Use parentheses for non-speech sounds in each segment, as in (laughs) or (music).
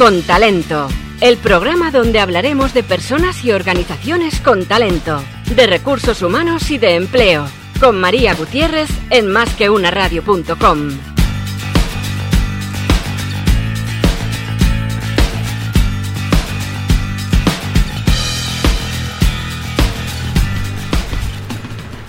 Con Talento, el programa donde hablaremos de personas y organizaciones con talento, de recursos humanos y de empleo, con María Gutiérrez en másqueunaradio.com.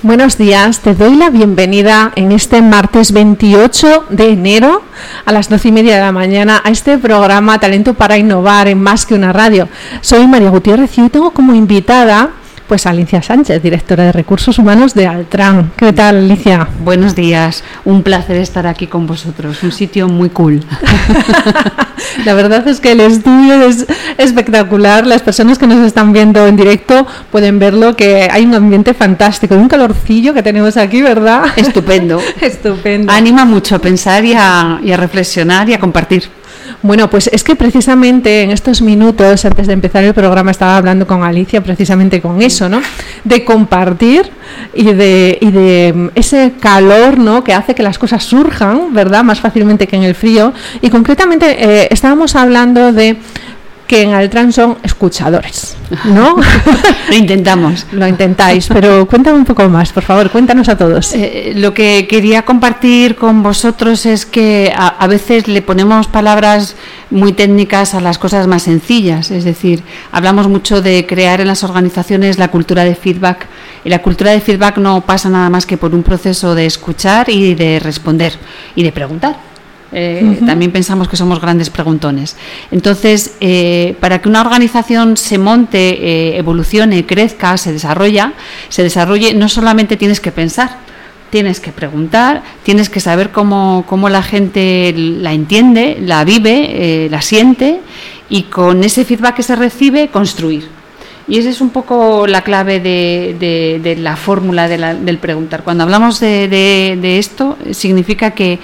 Buenos días, te doy la bienvenida en este martes 28 de enero a las 12 y media de la mañana a este programa Talento para Innovar en Más que una Radio. Soy María Gutiérrez y hoy tengo como invitada pues Alicia Sánchez, directora de Recursos Humanos de Altran. ¿Qué tal, Alicia? Buenos días, un placer estar aquí con vosotros, un sitio muy cool. (laughs) La verdad es que el estudio es espectacular, las personas que nos están viendo en directo pueden verlo, que hay un ambiente fantástico, un calorcillo que tenemos aquí, ¿verdad? Estupendo. (laughs) Estupendo. Anima mucho a pensar y a, y a reflexionar y a compartir. Bueno, pues es que precisamente en estos minutos, antes de empezar el programa, estaba hablando con Alicia precisamente con eso, De compartir y de, y de ese calor, ¿no? Que hace que las cosas surjan, ¿verdad? Más fácilmente que en el frío. Y concretamente eh, estábamos hablando de que en Altran son escuchadores, ¿no? (laughs) Lo intentamos. Lo intentáis, pero cuéntame un poco más, por favor, cuéntanos a todos. Eh, lo que quería compartir con vosotros es que a, a, veces le ponemos palabras muy técnicas a las cosas más sencillas, es decir, hablamos mucho de crear en las organizaciones la cultura de feedback y la cultura de feedback no pasa nada más que por un proceso de escuchar y de responder y de preguntar. Eh, uh -huh. También pensamos que somos grandes preguntones. Entonces, eh, para que una organización se monte, eh, evolucione, crezca, se desarrolla, se desarrolle, no solamente tienes que pensar, tienes que preguntar, tienes que saber cómo, cómo la gente la entiende, la vive, la siente y con ese feedback que se recibe, construir. Y esa es un poco la clave de, de, de la fórmula de la, del preguntar. Cuando hablamos de esto, significa que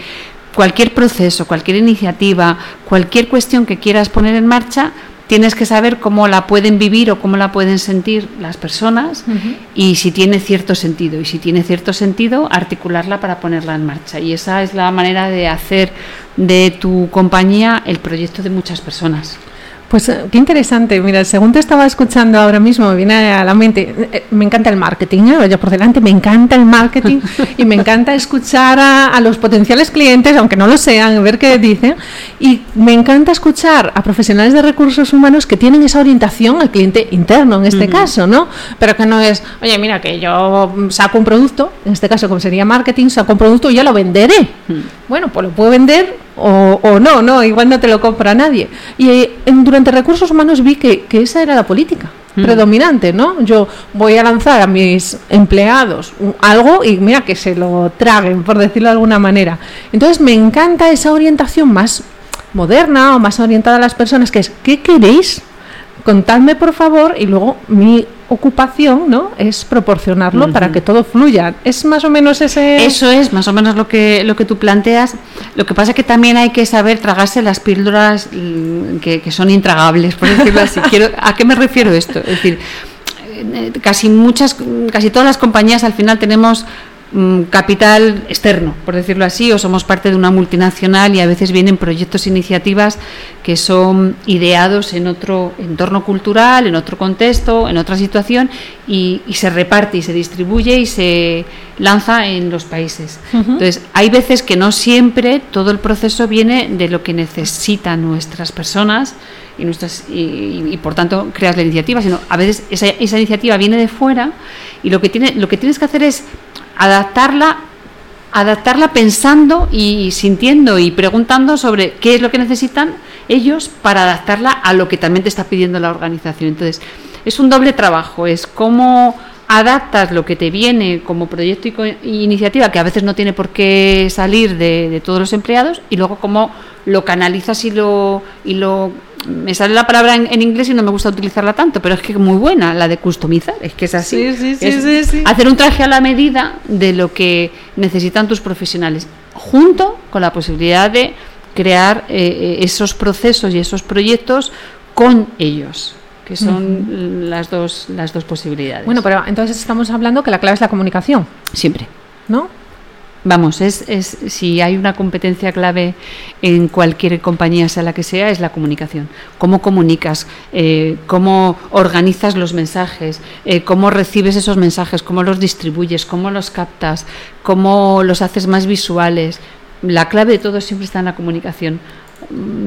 cualquier proceso, cualquier iniciativa, cualquier cuestión que quieras poner en marcha, tienes que saber cómo la pueden vivir o cómo la pueden sentir las personas uh -huh. y si tiene cierto sentido. Y si tiene cierto sentido, articularla para ponerla en marcha. Y esa es la manera de hacer de tu compañía el proyecto de muchas personas. Pues qué interesante. Mira, según te estaba escuchando ahora mismo, me viene a la mente, me encanta el marketing, ¿eh? yo por delante me encanta el marketing y me encanta escuchar a, a, los potenciales clientes, aunque no lo sean, ver qué dicen. Y me encanta escuchar a profesionales de recursos humanos que tienen esa orientación al cliente interno, en este uh -huh. caso, ¿no? Pero que no es, oye, mira, que yo saco un producto, en este caso como sería marketing, saco un producto y ya lo venderé. Uh -huh. Bueno, pues lo puedo vender o, o, no, no, igual no te lo compra nadie. Y eh, durante recursos humanos vi que, que, esa era la política mm. predominante, ¿no? Yo voy a lanzar a mis empleados algo y mira que se lo traguen, por decirlo de alguna manera. Entonces me encanta esa orientación más moderna o más orientada a las personas, que es, ¿qué queréis? Contadme por favor y luego mi ocupación no es proporcionarlo uh -huh. para que todo fluya. Es más o menos ese eso es más o menos lo que lo que tú planteas. Lo que pasa es que también hay que saber tragarse las píldoras mm, que, que son intragables por decirlo así. (laughs) Quiero, a qué me refiero esto es decir eh, casi muchas casi todas las compañías al final tenemos capital externo, por decirlo así, o somos parte de una multinacional y a veces vienen proyectos, iniciativas que son ideados en otro entorno cultural, en otro contexto, en otra situación y, y se reparte y se distribuye y se lanza en los países. Uh -huh. Entonces, hay veces que no siempre todo el proceso viene de lo que necesitan nuestras personas y, nuestras, y, y, y por tanto creas la iniciativa, sino a veces esa, esa iniciativa viene de fuera y lo que, tiene, lo que tienes que hacer es adaptarla adaptarla pensando y sintiendo y preguntando sobre qué es lo que necesitan ellos para adaptarla a lo que también te está pidiendo la organización. Entonces, es un doble trabajo, es cómo adaptas lo que te viene como proyecto y iniciativa, que a veces no tiene por qué salir de, de todos los empleados, y luego cómo lo canalizas y lo, y lo me sale la palabra en, en, inglés y no me gusta utilizarla tanto, pero es que es muy buena la de customizar, es que es así. Sí, sí, es sí, Hacer un traje a la medida de lo que necesitan tus profesionales, junto con la posibilidad de crear eh, esos procesos y esos proyectos con ellos que son uh -huh. las dos las dos posibilidades. Bueno, pero entonces estamos hablando que la clave es la comunicación. Siempre. ¿No? Vamos, es, es, si hay una competencia clave en cualquier compañía, sea la que sea, es la comunicación. Cómo comunicas, eh, cómo organizas los mensajes, eh, cómo recibes esos mensajes, cómo los distribuyes, cómo los captas, cómo los haces más visuales. La clave de todo siempre está en la comunicación.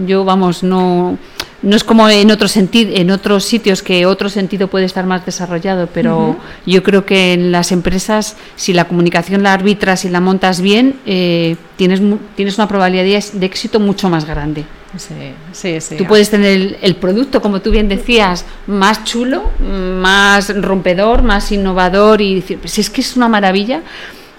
Yo, vamos, no no es como en otros en otros sitios que otro sentido puede estar más desarrollado, pero yo creo que en las empresas, si la comunicación la arbitras y la montas bien, eh, tienes, tienes una probabilidad de éxito mucho más grande. Sí, sí, sí. Tú puedes tener el, producto, como tú bien decías, más chulo, más rompedor, más innovador y decir, pues es que es una maravilla,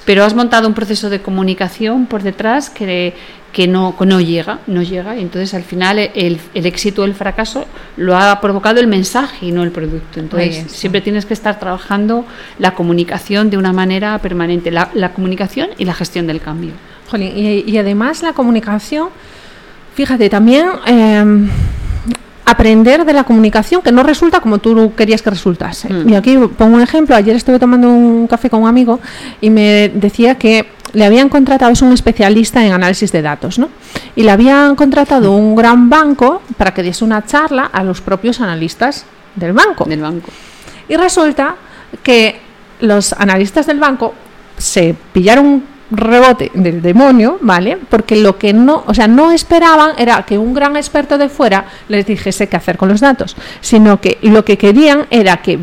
pero has montado un proceso de comunicación por detrás que que no, no llega, no llega, y entonces al final el, el, éxito o el fracaso lo ha provocado el mensaje y no el producto. Entonces siempre tienes que estar trabajando la comunicación de una manera permanente, la, la comunicación y la gestión del cambio. y, y, además la comunicación, fíjate, también eh, aprender de la comunicación que no resulta como tú querías que resultase. Mm. Y aquí pongo un ejemplo, ayer estuve tomando un café con un amigo y me decía que le habían contratado, es un especialista en análisis de datos, ¿no? Y le habían contratado un gran banco para que diese una charla a los propios analistas del banco. Del banco. Y resulta que los analistas del banco se pillaron un rebote del demonio, ¿vale? Porque lo que no, o sea, no esperaban era que un gran experto de fuera les dijese qué hacer con los datos, sino que lo que querían era que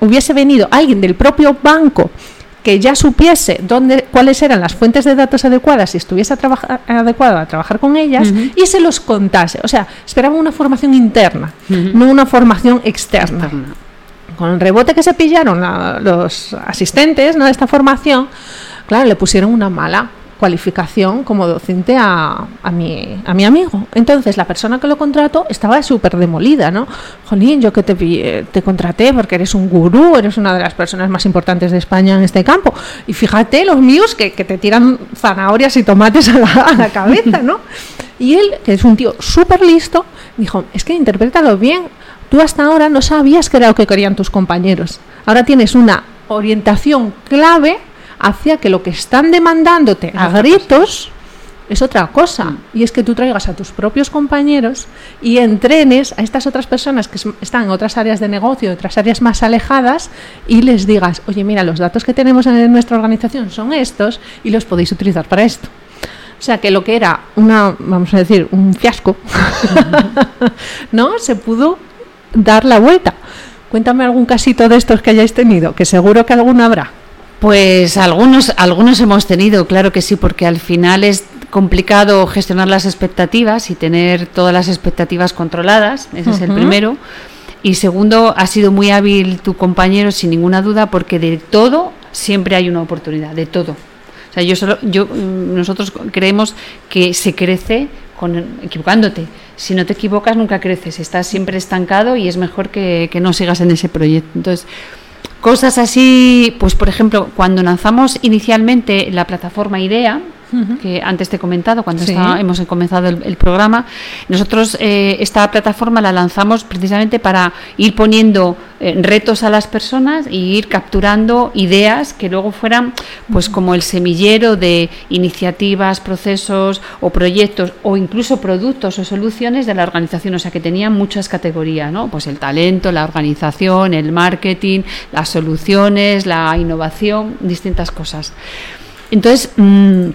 hubiese venido alguien del propio banco que ya supiese dónde, cuáles eran las fuentes de datos adecuadas y estuviese adecuado a trabajar con ellas y se los contase. O sea, esperaba una formación interna, no una formación externa. Con el rebote que se pillaron los asistentes ¿no? de esta formación, claro, le pusieron una mala cualificación como docente a, a, mi, a mi amigo. Entonces, la persona que lo contrató estaba súper demolida, ¿no? Jolín, yo que te, te contraté porque eres un gurú, eres una de las personas más importantes de España en este campo. Y fíjate, los míos que, que te tiran zanahorias y tomates a la, a la cabeza, ¿no? Y él, que es un tío súper listo, dijo, es que interprétalo bien. Tú hasta ahora no sabías qué era lo que querían tus compañeros. Ahora tienes una orientación clave hacia que lo que están demandándote a gritos es otra cosa. Mm. Y es que tú traigas a tus propios compañeros y entrenes a estas otras personas que están en otras áreas de negocio, otras áreas más alejadas, y les digas, oye, mira, los datos que tenemos en nuestra organización son estos y los podéis utilizar para esto. O sea que lo que era una, vamos a decir, un fiasco, (laughs) ¿no? Se pudo dar la vuelta. Cuéntame algún casito de estos que hayáis tenido, que seguro que alguno habrá. Pues algunos, algunos hemos tenido, claro que sí, porque al final es complicado gestionar las expectativas y tener todas las expectativas controladas, ese es el primero. Y segundo, ha sido muy hábil tu compañero, sin ninguna duda, porque de todo siempre hay una oportunidad, de todo. O sea, yo solo, yo, mm, nosotros creemos que se crece con, equivocándote. Si no te equivocas, nunca creces. Estás siempre estancado y es mejor que, que no sigas en ese proyecto. Entonces, Cosas así, pues por ejemplo, cuando lanzamos inicialmente la plataforma IDEA, que antes te he comentado cuando hemos comenzado el, programa. Nosotros eh, esta plataforma la lanzamos precisamente para ir poniendo eh, retos a las personas y ir capturando ideas que luego fueran pues como el semillero de iniciativas, procesos o proyectos o incluso productos o soluciones de la organización, o sea que tenían muchas categorías, ¿no? Pues el talento, la organización, el marketing, las soluciones, la innovación, distintas cosas. Entonces, mm,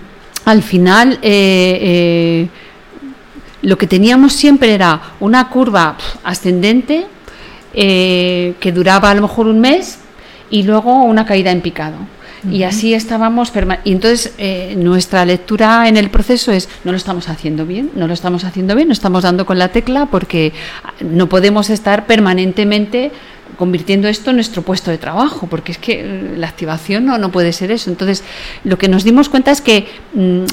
al final eh, eh, lo que teníamos siempre era una curva ascendente eh, que duraba a lo mejor un mes y luego una caída en picado. Y así estábamos. Y entonces nuestra lectura en el proceso es: no lo estamos haciendo bien, no lo estamos haciendo bien, no estamos dando con la tecla porque no podemos estar permanentemente convirtiendo esto en nuestro puesto de trabajo, porque es que la activación no, no puede ser eso. Entonces, lo que nos dimos cuenta es que mm,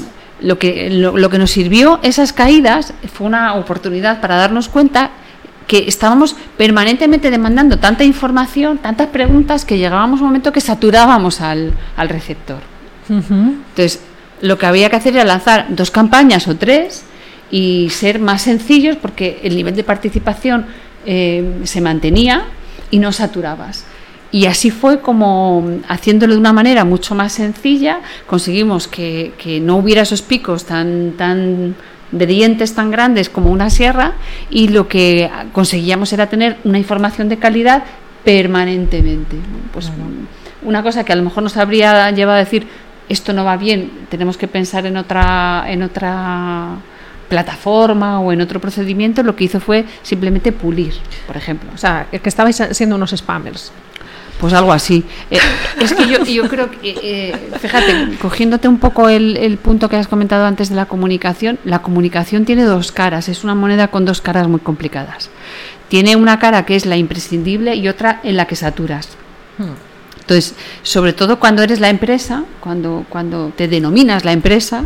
lo, que lo, que nos sirvió esas caídas fue una oportunidad para darnos cuenta que estábamos permanentemente demandando tanta información, tantas preguntas, que llegábamos a un momento que saturábamos al, al receptor. Entonces, lo que había que hacer era lanzar dos campañas o tres y ser más sencillos porque el nivel de participación eh, se mantenía y no saturabas. Y así fue como, haciéndolo de una manera mucho más sencilla, conseguimos que, que no hubiera esos picos tan, tan de dientes tan grandes como una sierra y lo que conseguíamos era tener una información de calidad permanentemente. Pues una cosa que a lo mejor nos habría llevado a decir esto no va bien, tenemos que pensar en otra en otra plataforma o en otro procedimiento, lo que hizo fue simplemente pulir, por ejemplo. O sea, que estabais siendo unos spammers. Pues algo así. Eh, es que yo, yo creo que, eh, fíjate, cogiéndote un poco el, el, punto que has comentado antes de la comunicación, la comunicación tiene dos caras, es una moneda con dos caras muy complicadas. Tiene una cara que es la imprescindible y otra en la que saturas. Hmm. Entonces, sobre todo cuando eres la empresa, cuando, cuando te denominas la empresa,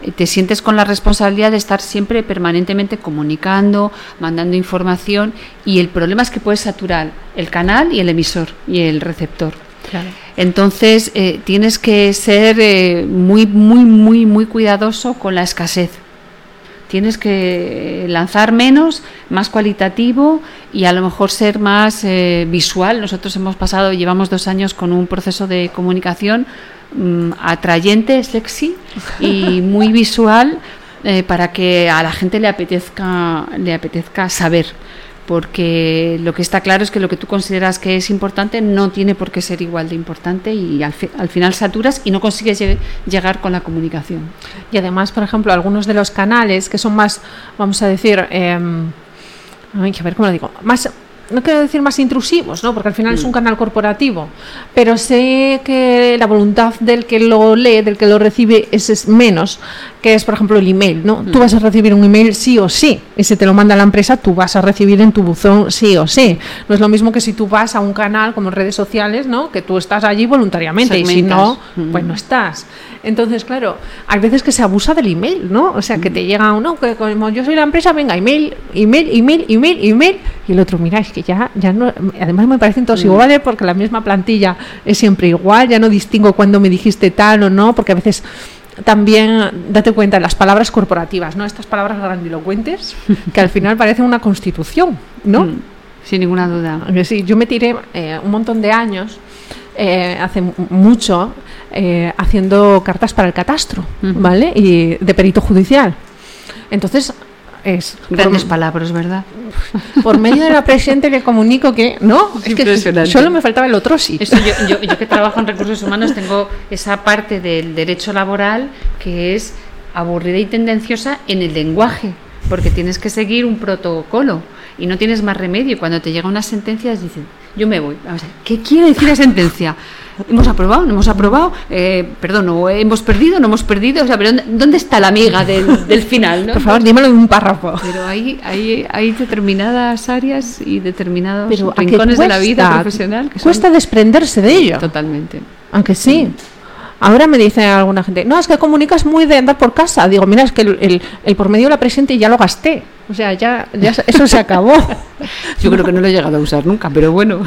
eh, te sientes con la responsabilidad de estar siempre permanentemente comunicando, mandando información y el problema es que puedes saturar el canal y el emisor y el receptor. Claro. Entonces eh, tienes que ser eh, muy, muy, muy, muy cuidadoso con la escasez. Tienes que lanzar menos, más cualitativo y a lo mejor ser más eh, visual. Nosotros hemos pasado, llevamos dos años con un proceso de comunicación Mm, atrayente, sexy y muy visual eh, para que a la gente le apetezca, le apetezca saber. Porque lo que está claro es que lo que tú consideras que es importante no tiene por qué ser igual de importante y al, al final saturas y no consigues llegar con la comunicación. Y además, por ejemplo, algunos de los canales que son más, vamos a decir, eh, a ver cómo lo digo, más no quiero decir más intrusivos, ¿no? porque al final es un mm. canal corporativo, pero sé que la voluntad del que lo lee, del que lo recibe, es, menos, que es, por ejemplo, el email. ¿no? Tú mm. vas a recibir un email sí o sí, y si te lo manda la empresa, tú vas a recibir en tu buzón sí o sí. No es lo mismo que si tú vas a un canal como redes sociales, ¿no? que tú estás allí voluntariamente, y si no, pues no estás. Entonces, claro, hay veces que se abusa del email, ¿no? O sea, que te llega uno, que como yo soy la empresa, venga, email, email, email, email, email, y el otro, mira, es que ya, ya no, además me parecen todos iguales porque la misma plantilla es siempre igual, ya no distingo cuando me dijiste tal o no, porque a veces también date cuenta las palabras corporativas, ¿no? Estas palabras grandilocuentes que al final parecen una constitución, ¿no? Mm, sin ninguna duda. Sí, yo me tiré eh, un montón de años eh, hace mucho eh, haciendo cartas para el catastro, ¿vale? Y de perito judicial. Entonces, es grandes palabras, ¿verdad? (laughs) Por medio de la presente le comunico que no, es que solo me faltaba el otro sí. yo, yo, que trabajo en recursos humanos tengo esa parte del derecho laboral que es aburrida y tendenciosa en el lenguaje, porque tienes que seguir un protocolo y no tienes más remedio. Y cuando te llega una sentencia, dicen, yo me voy. Vamos a ver, ¿qué quiere decir la sentencia? ¿Hemos aprobado? ¿No hemos aprobado? Eh, perdón, ¿hemos perdido? ¿No hemos perdido? O sea, pero ¿dónde está la amiga del, del final? ¿no? Por favor, dímelo en un párrafo. Pero hay, hay, hay determinadas áreas y determinados rincones de la vida profesional que cuesta desprenderse de ello. Totalmente. Aunque sí. Ahora me dice alguna gente, no, es que comunicas muy de andar por casa. Digo, mira, es que el, el, por medio de la presente ya lo gasté. O sea, ya, ya eso se acabó. (laughs) Yo creo que no lo he llegado a usar nunca, pero bueno. (laughs)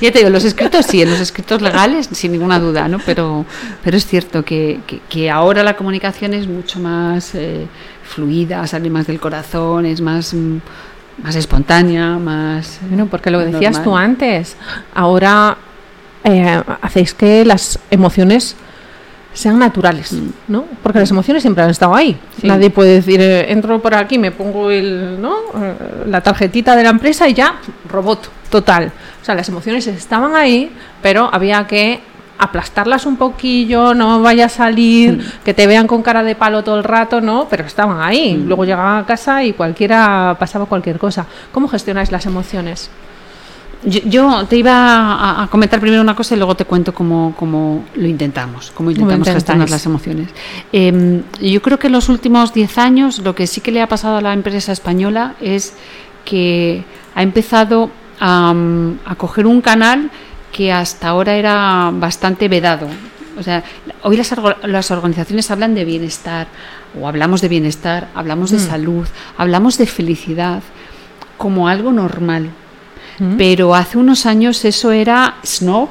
ya te digo, los escritos sí, en los escritos legales, sin ninguna duda, ¿no? Pero, pero es cierto que, que, ahora la comunicación es mucho más eh, fluida, sale más del corazón, es más mm, más espontánea, más... Bueno, porque lo decías tú antes, ahora eh, hacéis que las emociones sean naturales, mm. ¿no? Porque las emociones siempre han estado ahí. Nadie puede decir, eh, entro por aquí, me pongo el, ¿no? Eh, la tarjetita de la empresa y ya, robot, total. O sea, las emociones estaban ahí, pero había que aplastarlas un poquillo, no vaya a salir, mm. que te vean con cara de palo todo el rato, ¿no? Pero estaban ahí. Mm. Luego llegaban a casa y cualquiera pasaba cualquier cosa. ¿Cómo gestionáis las emociones? Yo, te iba a, comentar primero una cosa y luego te cuento cómo, cómo lo intentamos, cómo intentamos gestionar las emociones. Em, yo creo que en los últimos 10 años lo que sí que le ha pasado a la empresa española es que ha empezado a, a coger un canal que hasta ahora era bastante vedado. O sea, hoy las, las organizaciones hablan de bienestar, o hablamos de bienestar, hablamos de mm. salud, hablamos de felicidad como algo normal pero hace unos años eso era snob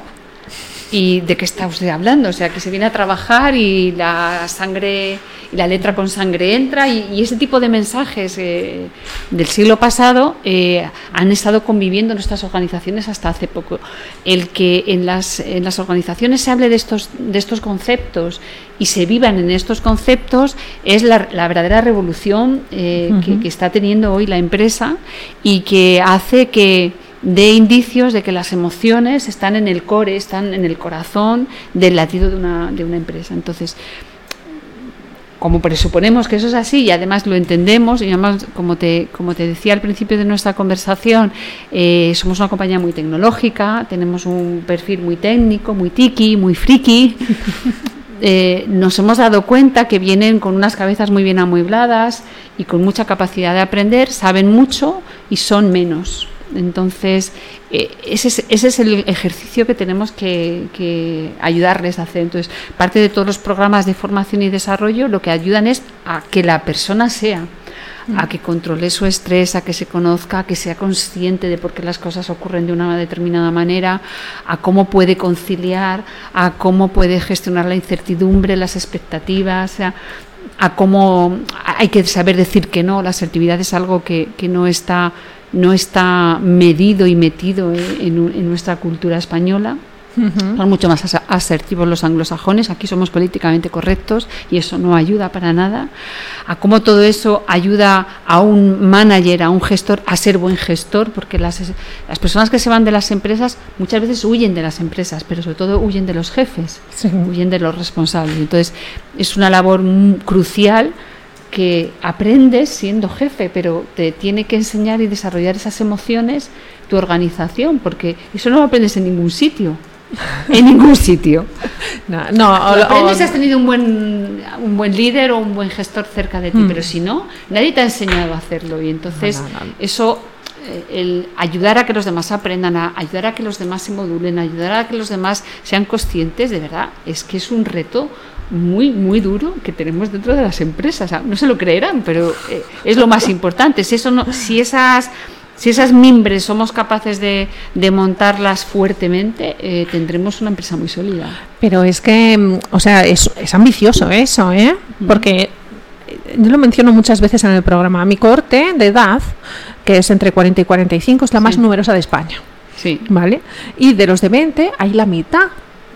¿Y de qué está usted hablando? O sea, que se viene a trabajar y la sangre y la letra con sangre entra y, ese tipo de mensajes eh, del siglo pasado eh, han estado conviviendo en nuestras organizaciones hasta hace poco. El que en las, en las organizaciones se hable de estos, de estos conceptos y se vivan en estos conceptos es la, verdadera revolución eh, que, que está teniendo hoy la empresa y que hace que de indicios de que las emociones están en el core, están en el corazón del latido de una, de una empresa. Entonces, como presuponemos que eso es así y además lo entendemos, y además, como te, como te decía al principio de nuestra conversación, eh, somos una compañía muy tecnológica, tenemos un perfil muy técnico, muy tiki, muy friki. (laughs) Eh, nos hemos dado cuenta que vienen con unas cabezas muy bien amuebladas y con mucha capacidad de aprender, saben mucho y son menos. Entonces, eh, ese, es, el ejercicio que tenemos que, ayudarles a hacer. Entonces, parte de todos los programas de formación y desarrollo lo que ayudan es a que la persona sea, a que controle su estrés, a que se conozca, a que sea consciente de por qué las cosas ocurren de una determinada manera, a cómo puede conciliar, a cómo puede gestionar la incertidumbre, las expectativas, a, cómo hay que saber decir que no. La asertividad es algo que no está no está medido y metido en, nuestra cultura española. Son mucho más asertivos los anglosajones, aquí somos políticamente correctos y eso no ayuda para nada. A cómo todo eso ayuda a un manager, a un gestor, a ser buen gestor, porque las, las personas que se van de las empresas muchas veces huyen de las empresas, pero sobre todo huyen de los jefes, huyen de los responsables. Entonces es una labor crucial que aprendes siendo jefe, pero te tiene que enseñar y desarrollar esas emociones tu organización, porque eso no lo aprendes en ningún sitio. En ningún sitio. (laughs) No, no aprendes si has tenido un buen, un buen líder o un buen gestor cerca de ti, mm. pero si no, nadie te ha enseñado a hacerlo. Y entonces, eso el ayudar a que los demás aprendan, a ayudar a que los demás se modulen, ayudar a que los demás sean conscientes, de verdad, es que es un reto muy, muy duro que tenemos dentro de las empresas. No se lo creerán, pero eh, es lo más importante. Si, eso no, si, esas, si esas mimbres somos capaces de, de montarlas fuertemente, eh, tendremos una empresa muy sólida. Pero es que, mm, o sea, es, es ambicioso eso, ¿eh? Porque eh, yo lo menciono muchas veces en el programa. Mi corte de edad, que es entre 40 y 45, es la más numerosa de España. Sí. ¿Vale? Y de los de 20 hay la mitad.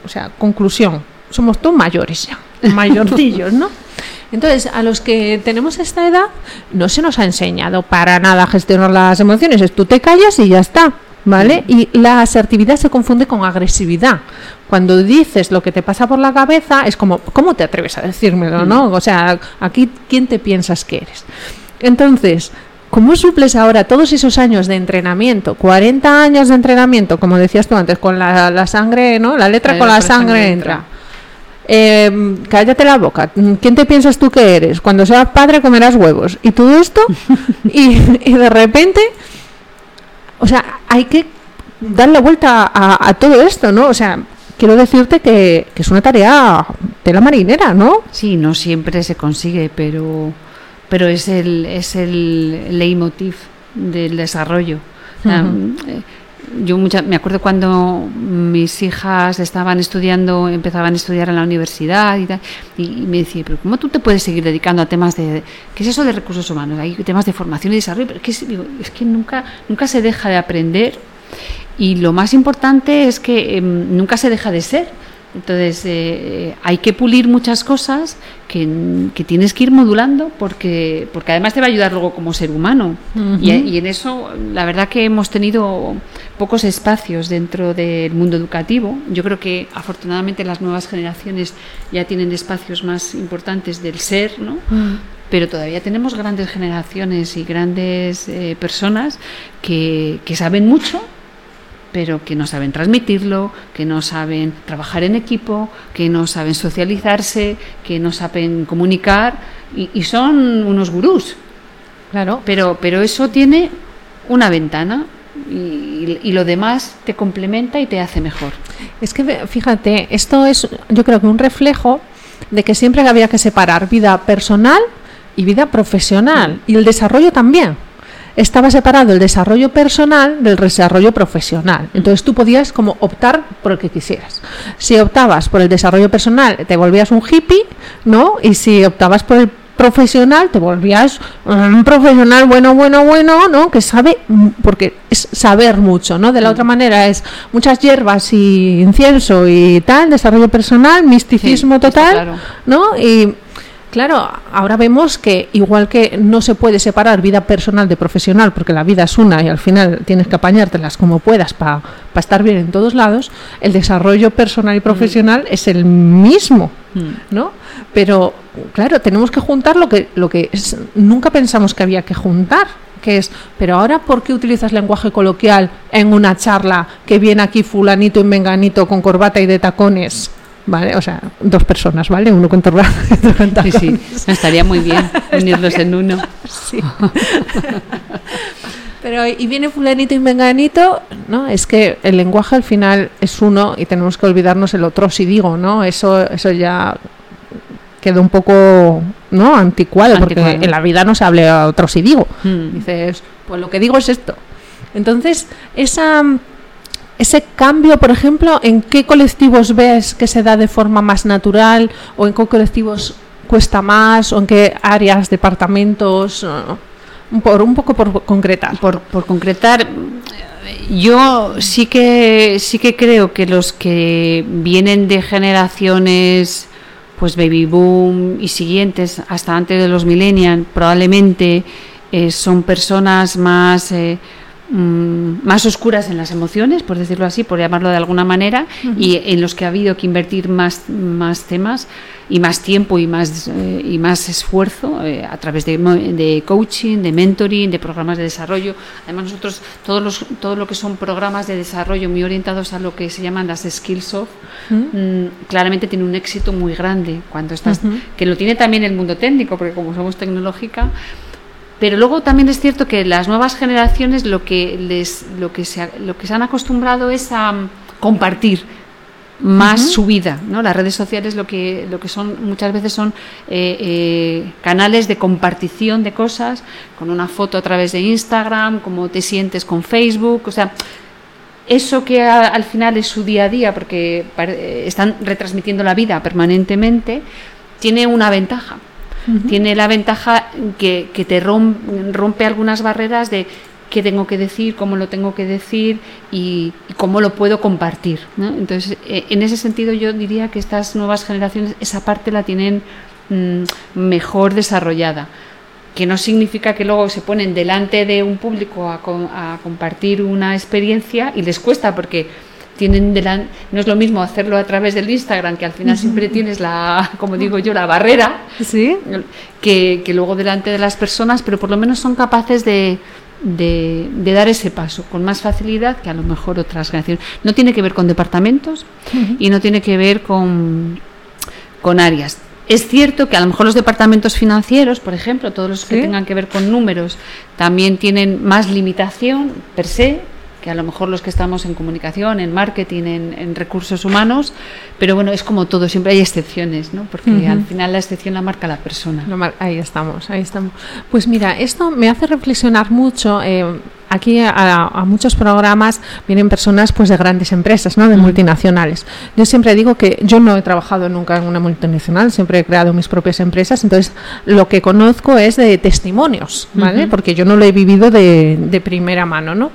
O sea, conclusión, somos todos mayores ya, (laughs) mayorcillos, ¿no? Entonces, a los que tenemos esta edad, no se nos ha enseñado para nada a gestionar las emociones. Es tú te callas y ya está, ¿vale? Y la asertividad se confunde con agresividad. Cuando dices lo que te pasa por la cabeza, es como, ¿cómo te atreves a decírmelo, no? O sea, aquí, ¿quién te piensas que eres? Entonces, ¿Cómo suples ahora todos esos años de entrenamiento? 40 años de entrenamiento, como decías tú antes, con la, sangre, ¿no? La letra con la sangre, entra. Eh, cállate la boca. ¿Quién te piensas tú que eres? Cuando seas padre comerás huevos. Y todo esto, (laughs) y, de repente, o sea, hay que dar la vuelta a, todo esto, ¿no? O sea, quiero decirte que, que, es una tarea de la marinera, ¿no? Sí, no siempre se consigue, pero, pero es el, es el leitmotiv del desarrollo. Yo me acuerdo cuando mis hijas estaban estudiando, empezaban a estudiar en la universidad y, tal, y, me decía, pero ¿cómo tú te puedes seguir dedicando a temas de, ¿qué es eso de recursos humanos? Hay temas de formación y desarrollo, pero es que, es que nunca, nunca se deja de aprender y lo más importante es que em, nunca se deja de ser entonces, eh, hay que pulir muchas cosas que, tienes que ir modulando porque, porque además te va a ayudar luego como ser humano. y, en eso, la verdad que hemos tenido pocos espacios dentro del mundo educativo. Yo creo que afortunadamente las nuevas generaciones ya tienen espacios más importantes del ser, ¿no? Mm. Pero todavía tenemos grandes generaciones y grandes eh, personas que, que saben mucho pero que no saben transmitirlo, que no saben trabajar en equipo, que no saben socializarse, que no saben comunicar y, son unos gurús. Claro. Pero, pero eso tiene una ventana y, y, lo demás te complementa y te hace mejor. Es que fíjate, esto es yo creo que un reflejo de que siempre había que separar vida personal y vida profesional y el desarrollo también. Estaba separado el desarrollo personal del desarrollo profesional. Entonces tú podías como optar por el que quisieras. Si optabas por el desarrollo personal, te volvías un hippie, ¿no? Y si optabas por el profesional, te volvías un profesional bueno, bueno, bueno, ¿no? Que sabe, porque es saber mucho, ¿no? De la otra manera es muchas hierbas y incienso y tal, desarrollo personal, misticismo total, ¿no? Y Claro, ahora vemos que igual que no se puede separar vida personal de profesional, porque la vida es una y al final tienes que apañártelas como puedas para estar bien en todos lados, el desarrollo personal y profesional es el mismo, mm. ¿no? Pero claro, tenemos que juntar lo que, lo que nunca pensamos que había que juntar, que es, pero ahora ¿por qué utilizas lenguaje coloquial en una charla que viene aquí fulanito y menganito con corbata y de tacones? ¿Vale? O sea, dos personas, ¿vale? Uno con torba y (laughs) otro con Sí, sí, estaría muy bien (laughs) unirlos en uno. Sí. (laughs) Pero y viene fulanito y menganito, ¿no? Es que el lenguaje al final es uno y tenemos que olvidarnos el otro si digo, ¿no? Eso eso ya queda un poco, ¿no? Anticuado, porque en la vida no se habla otro si digo. Hmm. Dices, pues lo que digo es esto. Entonces, esa ese cambio, por ejemplo, ¿en qué colectivos ves que se da de forma más natural o en qué colectivos cuesta más o en qué áreas, departamentos? Por un poco por concretar. Por, concretar, yo sí que sí que creo que los que vienen de generaciones pues baby boom y siguientes hasta antes de los millennials probablemente eh, son personas más eh, Mm, más oscuras en las emociones, por decirlo así, por llamarlo de alguna manera, y en los que ha habido que invertir más, más temas y más tiempo y más, eh, y más esfuerzo eh, a través de, de, coaching, de mentoring, de programas de desarrollo. Además, nosotros, todos los, todo lo que son programas de desarrollo muy orientados a lo que se llaman las skills of, mm, claramente tiene un éxito muy grande cuando estás, que lo tiene también el mundo técnico, porque como somos tecnológica, pero luego también es cierto que las nuevas generaciones lo que les lo que se lo que se han acostumbrado es a mm, compartir más su vida, ¿no? Las redes sociales lo que lo que son muchas veces son eh, eh, canales de compartición de cosas, con una foto a través de Instagram, cómo te sientes con Facebook, o sea, eso que al final es su día a día, porque están retransmitiendo la vida permanentemente, tiene una ventaja, tiene la ventaja que, que te rompe, algunas barreras de qué tengo que decir, cómo lo tengo que decir y, cómo lo puedo compartir. Entonces, eh, en ese sentido yo diría que estas nuevas generaciones esa parte la tienen mm, mejor desarrollada que no significa que luego se ponen delante de un público a compartir una experiencia y les cuesta porque tienen no es lo mismo hacerlo a través del Instagram, que al final siempre tienes la, como digo yo, la barrera, ¿Sí? que, luego delante de las personas, pero por lo menos son capaces de, de, dar ese paso con más facilidad que a lo mejor otras generaciones. No tiene que ver con departamentos y no tiene que ver con, con áreas. Es cierto que a lo mejor los departamentos financieros, por ejemplo, todos los que tengan que ver con números, también tienen más limitación per se, que a lo mejor los que estamos en comunicación, en marketing, en, recursos humanos, pero bueno, es como todo, siempre hay excepciones, ¿no? Porque al final la excepción la marca la persona. ahí estamos, ahí estamos. Pues mira, esto me hace reflexionar mucho. Eh, aquí a, muchos programas vienen personas pues de grandes empresas, ¿no? de multinacionales. Yo siempre digo que yo no he trabajado nunca en una multinacional, siempre he creado mis propias empresas, entonces lo que conozco es de testimonios, ¿vale? Porque yo no lo he vivido de, de primera mano, ¿no?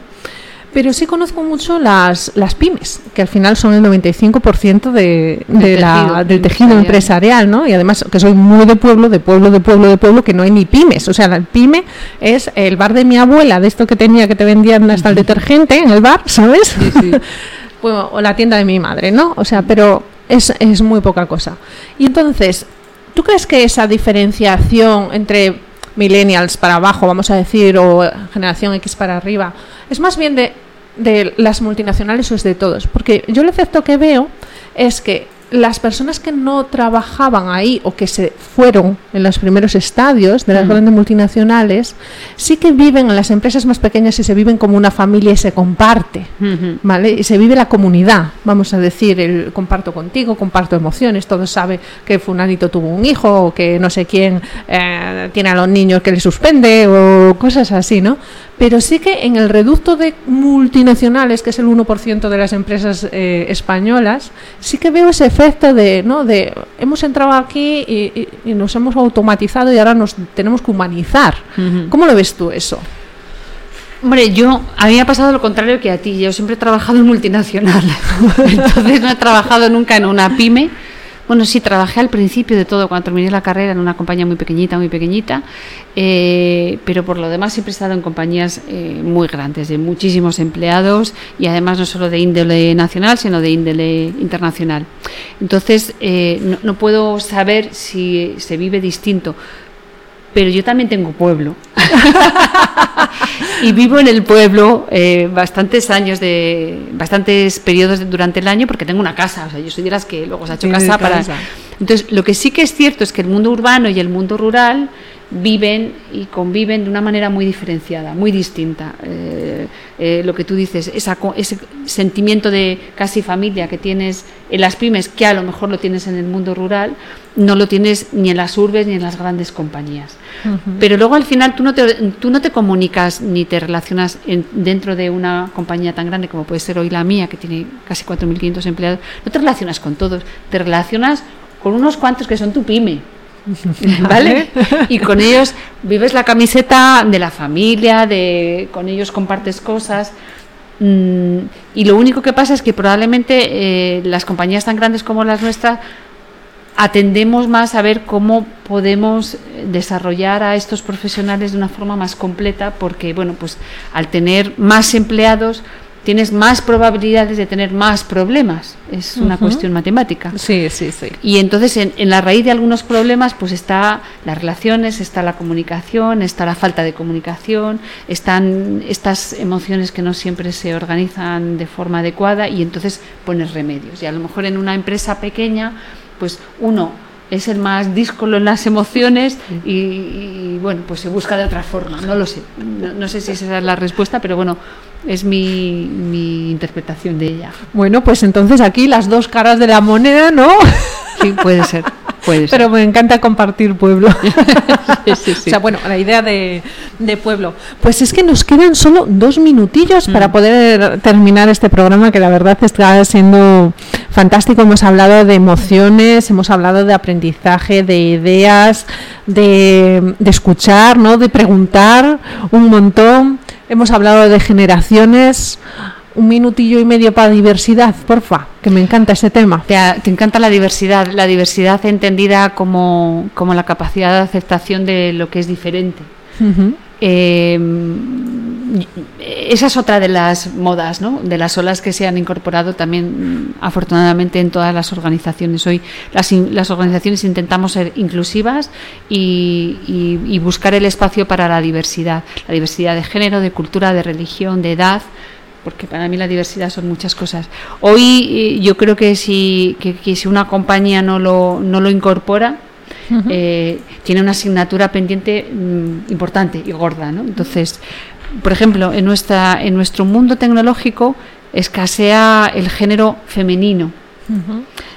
Pero sí conozco mucho las, las pymes, que al final son el 95% de, de la, del tejido empresarial, ¿no? Y además que soy muy de pueblo, de pueblo, de pueblo, de pueblo, que no hay ni pymes. O sea, la pyme es el bar de mi abuela, de esto que tenía que te vendían hasta el detergente en el bar, ¿sabes? (laughs) o la tienda de mi madre, ¿no? O sea, pero es, es muy poca cosa. Y entonces, ¿tú crees que esa diferenciación entre millennials para abajo, vamos a decir, o generación X para arriba, es más bien de de las multinacionales o es de todos? Porque yo el efecto que veo es que las personas que no trabajaban ahí o que se fueron en los primeros estadios de las Mm. grandes multinacionales, sí que viven en las empresas más pequeñas y se viven como una familia y se comparte. ¿Vale? Y se vive la comunidad, vamos a decir, el comparto contigo, comparto emociones, todos sabe que Funanito tuvo un hijo o que no sé quién eh, tiene a los niños que le suspende o cosas así, ¿no? Pero sí que en el reducto de multinacionales, que es el 1% de las empresas eh, españolas, sí que veo ese efecto de, ¿no? De hemos entrado aquí y, y- y nos hemos automatizado y ahora nos tenemos que humanizar. ¿Cómo lo ves tú eso? Hombre, yo, a mí me ha pasado lo contrario que a ti. Yo siempre he trabajado en multinacional. (laughs) Entonces no he trabajado nunca en una pyme. Bueno, sí, trabajé al principio de todo, cuando terminé la carrera, en una compañía muy pequeñita, muy pequeñita. eh, pero por lo demás siempre he estado en compañías eh, muy grandes, de muchísimos empleados y además no solo de índole nacional, sino de índole internacional. Entonces, eh, no, no puedo saber si se vive distinto. Pero yo también tengo pueblo. (laughs) y vivo en el pueblo eh, bastantes años de bastantes periodos de- durante el año porque tengo una casa o sea yo soy de las que luego se ha hecho casa para entonces lo que sí que es cierto es que el mundo urbano y el mundo rural viven y conviven de una manera muy diferenciada muy distinta. Eh, eh, lo que tú dices esa ese sentimiento de casi familia que tienes en las pymes que a lo mejor lo tienes en el mundo rural no lo tienes ni en las urbes ni en las grandes compañías. Pero luego al final tú no te, tú no te comunicas ni te relacionas en- dentro de una compañía tan grande como puede ser hoy la mía, que tiene casi 4.500 empleados, no te relacionas con todos, te relacionas con unos cuantos que son tu pyme. (laughs) ¿Vale? Y con ellos vives la camiseta de la familia, de, con ellos compartes cosas. Mm, y lo único que pasa es que probablemente eh, las compañías tan grandes como las nuestras atendemos más a ver cómo podemos desarrollar a estos profesionales de una forma más completa, porque bueno, pues al tener más empleados tienes más probabilidades de tener más problemas. Es una cuestión matemática. Sí, sí, sí. Y entonces en, en la raíz de algunos problemas pues está las relaciones, está la comunicación, está la falta de comunicación, están estas emociones que no siempre se organizan de forma adecuada y entonces pones remedios. Y a lo mejor en una empresa pequeña pues uno es el más díscolo en las emociones y, y, bueno, pues se busca de otra forma, no lo sé. No, no sé si esa es la respuesta, pero bueno, es mi, mi interpretación de ella. Bueno, pues entonces aquí las dos caras de la moneda, ¿no? Sí, puede ser, (laughs) puede ser. Pero me encanta compartir pueblo. (laughs) Sí, sí, sí. O sea, bueno, la idea de, de pueblo. Pues es que nos quedan solo dos minutillos para poder terminar este programa que la verdad está siendo fantástico. Hemos hablado de emociones, hemos hablado de aprendizaje, de ideas, de, de escuchar, ¿no? De preguntar un montón. Hemos hablado de generaciones. Un minutillo y medio para diversidad, porfa, que me encanta ese tema. Te, encanta la diversidad, la diversidad entendida como, como la capacidad de aceptación de lo que es diferente. Eh, esa es otra de las modas, ¿no? de las olas que se han incorporado también, afortunadamente, en todas las organizaciones. Hoy las, in- las organizaciones intentamos ser inclusivas y, y- y buscar el espacio para la diversidad, la diversidad de género, de cultura, de religión, de edad, porque para mí la diversidad son muchas cosas. Hoy eh, yo creo que si, que, que si una compañía no lo, no lo incorpora, eh, tiene una asignatura pendiente mm, importante y gorda. ¿no? Entonces, por ejemplo, en, nuestra, en nuestro mundo tecnológico escasea el género femenino.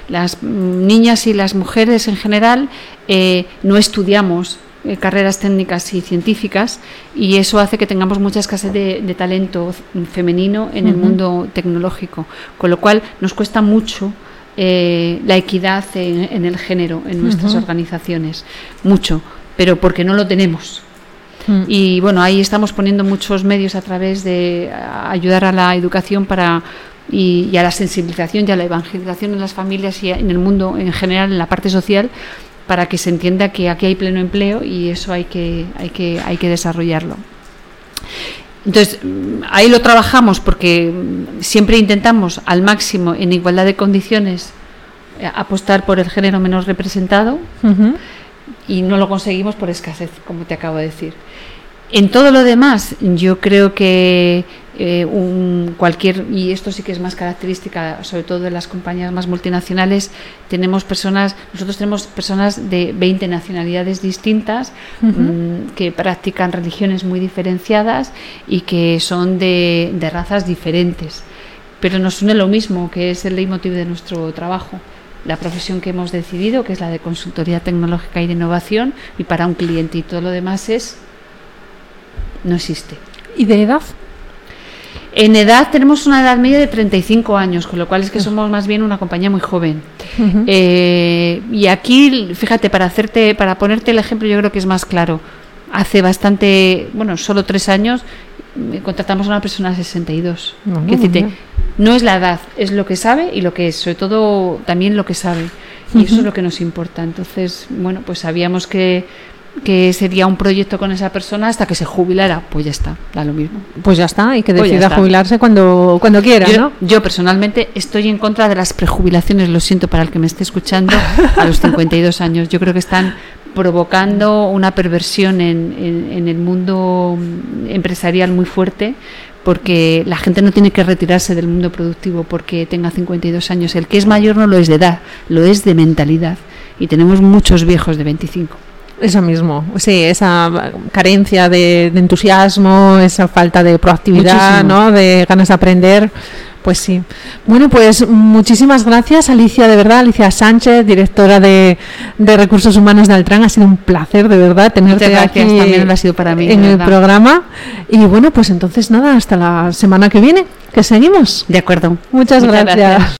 Las mm, niñas y las mujeres en general eh, no estudiamos eh, carreras técnicas y científicas y eso hace que tengamos mucha escasez de, de talento femenino en el mundo tecnológico, con lo cual nos cuesta mucho eh, la equidad en, en el género en nuestras organizaciones, mucho, pero porque no lo tenemos. Mm. Y bueno, ahí estamos poniendo muchos medios a través de ayudar a la educación para y, y a la sensibilización y a la evangelización en las familias y en el mundo en general, en la parte social, para que se entienda que aquí hay pleno empleo y eso hay que, hay que, hay que desarrollarlo. Entonces, mm, ahí lo trabajamos porque mm, siempre intentamos al máximo, en igualdad de condiciones, eh, apostar por el género menos representado y no lo conseguimos por escasez, como te acabo de decir. En todo lo demás, yo creo que eh, un, cualquier, y esto sí que es más característica, sobre todo de las compañías más multinacionales, tenemos personas, nosotros tenemos personas de 20 nacionalidades distintas mm, que practican religiones muy diferenciadas y que son de, de razas diferentes. Pero nos une lo mismo, que es el leitmotiv de nuestro trabajo la profesión que hemos decidido, que es la de consultoría tecnológica y de innovación, y para un cliente y todo lo demás es no existe. ¿Y de edad? En edad tenemos una edad media de 35 años, con lo cual es que somos más bien una compañía muy joven. Eh, y aquí, fíjate, para hacerte, para ponerte el ejemplo, yo creo que es más claro. Hace bastante, bueno, solo tres años contratamos a una persona de 62. No, no es la edad, es lo que sabe y lo que es, sobre todo también lo que sabe. Y eso es lo que nos importa. Entonces, bueno, pues sabíamos que que sería un proyecto con esa persona hasta que se jubilara, pues ya está, da lo mismo. Pues ya está, y que pues decida jubilarse cuando, cuando quiera, yo, ¿no? Yo personalmente estoy en contra de las prejubilaciones, lo siento para el que me esté escuchando, a los 52 años. Yo creo que están provocando una perversión en, en el mundo empresarial muy fuerte porque la gente no tiene que retirarse del mundo productivo porque tenga 52 años. El que es mayor no lo es de edad, lo es de mentalidad. Y tenemos muchos viejos de 25. Eso mismo, sí, esa carencia de, entusiasmo, esa falta de proactividad, ¿no? de ganas de aprender. Pues sí. Bueno, pues muchísimas gracias, Alicia, de verdad, Alicia Sánchez, directora de, Recursos Humanos de Altran. Ha sido un placer, de verdad, tenerte aquí también ha sido para mí, en el programa. Y bueno, pues entonces nada, hasta la semana que viene, que seguimos. De acuerdo. Muchas, gracias.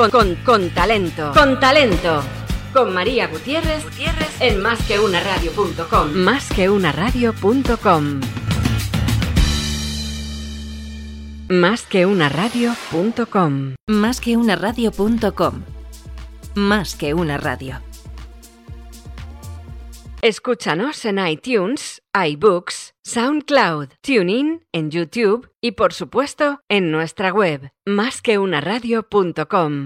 Con, con, con talento. Con talento. Con María Gutiérrez, Gutiérrez en másqueunaradio.com. Másqueunaradio.com. Másqueunaradio.com. Másqueunaradio.com. Más que una radio. Escúchanos en iTunes, iBooks, SoundCloud, TuneIn, en YouTube y por supuesto en nuestra web, másqueunaradio.com.